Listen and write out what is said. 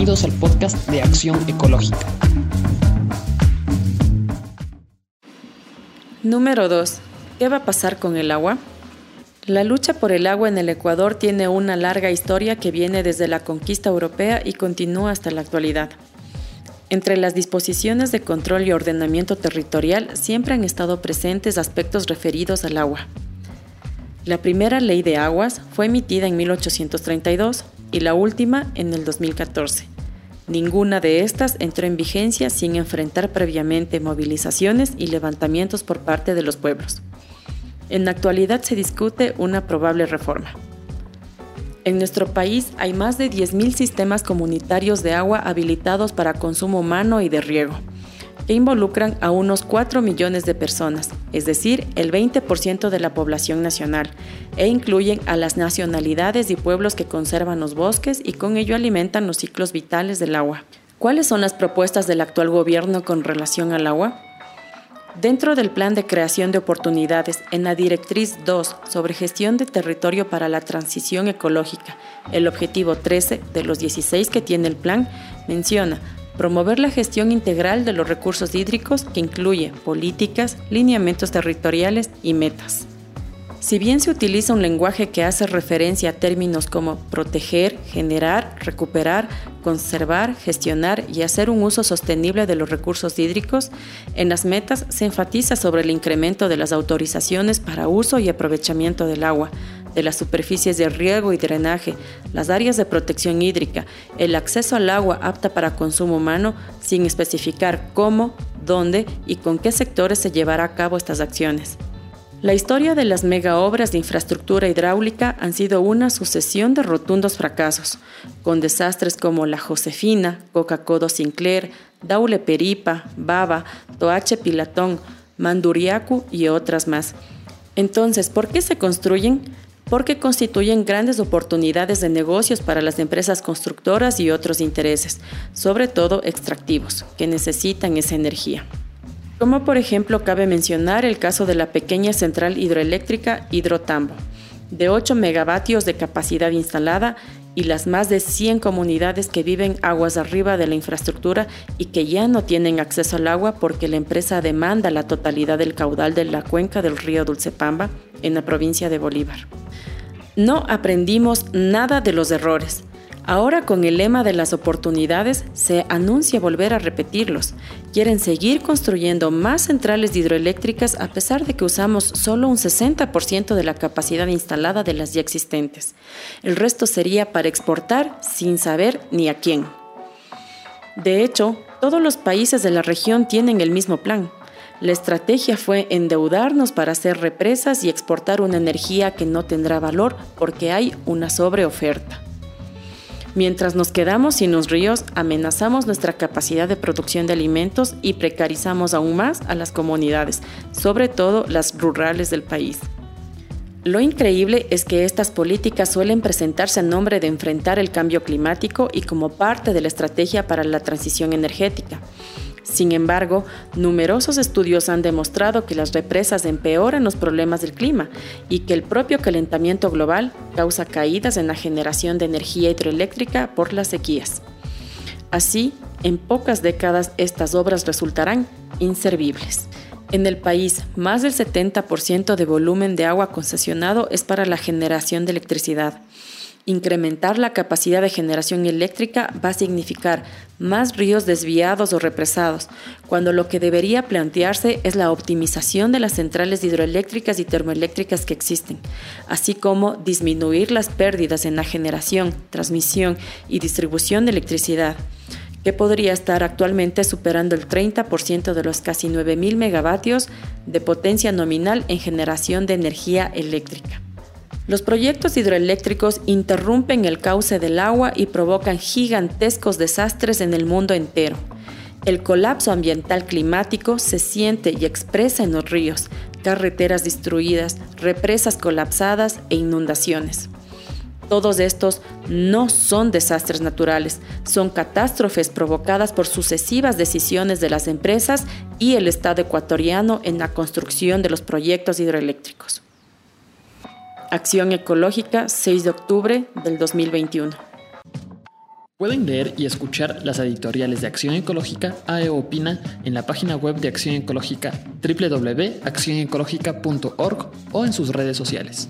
Bienvenidos al podcast de Acción Ecológica. Número 2. ¿Qué va a pasar con el agua? La lucha por el agua en el Ecuador tiene una larga historia que viene desde la conquista europea y continúa hasta la actualidad. Entre las disposiciones de control y ordenamiento territorial siempre han estado presentes aspectos referidos al agua. La primera ley de aguas fue emitida en 1832 y la última en el 2014. Ninguna de estas entró en vigencia sin enfrentar previamente movilizaciones y levantamientos por parte de los pueblos. En la actualidad se discute una probable reforma. En nuestro país hay más de 10.000 sistemas comunitarios de agua habilitados para consumo humano y de riego que involucran a unos 4 millones de personas, es decir, el 20% de la población nacional, e incluyen a las nacionalidades y pueblos que conservan los bosques y con ello alimentan los ciclos vitales del agua. ¿Cuáles son las propuestas del actual gobierno con relación al agua? Dentro del Plan de Creación de Oportunidades, en la Directriz 2 sobre gestión de territorio para la transición ecológica, el objetivo 13 de los 16 que tiene el plan menciona promover la gestión integral de los recursos hídricos que incluye políticas, lineamientos territoriales y metas. Si bien se utiliza un lenguaje que hace referencia a términos como proteger, generar, recuperar, conservar, gestionar y hacer un uso sostenible de los recursos hídricos, en las metas se enfatiza sobre el incremento de las autorizaciones para uso y aprovechamiento del agua, de las superficies de riego y drenaje, las áreas de protección hídrica, el acceso al agua apta para consumo humano, sin especificar cómo, dónde y con qué sectores se llevará a cabo estas acciones. La historia de las mega obras de infraestructura hidráulica han sido una sucesión de rotundos fracasos, con desastres como la Josefina, Coca-Codo Sinclair, Daule Peripa, Baba, Toache Pilatón, Manduriacu y otras más. Entonces, ¿por qué se construyen? Porque constituyen grandes oportunidades de negocios para las empresas constructoras y otros intereses, sobre todo extractivos, que necesitan esa energía. Como por ejemplo cabe mencionar el caso de la pequeña central hidroeléctrica Hidrotambo, de 8 megavatios de capacidad instalada y las más de 100 comunidades que viven aguas arriba de la infraestructura y que ya no tienen acceso al agua porque la empresa demanda la totalidad del caudal de la cuenca del río Dulcepamba en la provincia de Bolívar. No aprendimos nada de los errores Ahora con el lema de las oportunidades se anuncia volver a repetirlos. Quieren seguir construyendo más centrales hidroeléctricas a pesar de que usamos solo un 60% de la capacidad instalada de las ya existentes. El resto sería para exportar sin saber ni a quién. De hecho, todos los países de la región tienen el mismo plan. La estrategia fue endeudarnos para hacer represas y exportar una energía que no tendrá valor porque hay una sobreoferta. Mientras nos quedamos sin los ríos, amenazamos nuestra capacidad de producción de alimentos y precarizamos aún más a las comunidades, sobre todo las rurales del país. Lo increíble es que estas políticas suelen presentarse en nombre de enfrentar el cambio climático y como parte de la estrategia para la transición energética. Sin embargo, numerosos estudios han demostrado que las represas empeoran los problemas del clima y que el propio calentamiento global causa caídas en la generación de energía hidroeléctrica por las sequías. Así, en pocas décadas estas obras resultarán inservibles. En el país, más del 70% de volumen de agua concesionado es para la generación de electricidad. Incrementar la capacidad de generación eléctrica va a significar más ríos desviados o represados, cuando lo que debería plantearse es la optimización de las centrales hidroeléctricas y termoeléctricas que existen, así como disminuir las pérdidas en la generación, transmisión y distribución de electricidad que podría estar actualmente superando el 30% de los casi 9.000 megavatios de potencia nominal en generación de energía eléctrica. Los proyectos hidroeléctricos interrumpen el cauce del agua y provocan gigantescos desastres en el mundo entero. El colapso ambiental climático se siente y expresa en los ríos, carreteras destruidas, represas colapsadas e inundaciones. Todos estos no son desastres naturales, son catástrofes provocadas por sucesivas decisiones de las empresas y el Estado ecuatoriano en la construcción de los proyectos hidroeléctricos. Acción Ecológica, 6 de octubre del 2021. Pueden leer y escuchar las editoriales de Acción Ecológica AE Opina en la página web de Acción Ecológica www.accionecológica.org o en sus redes sociales.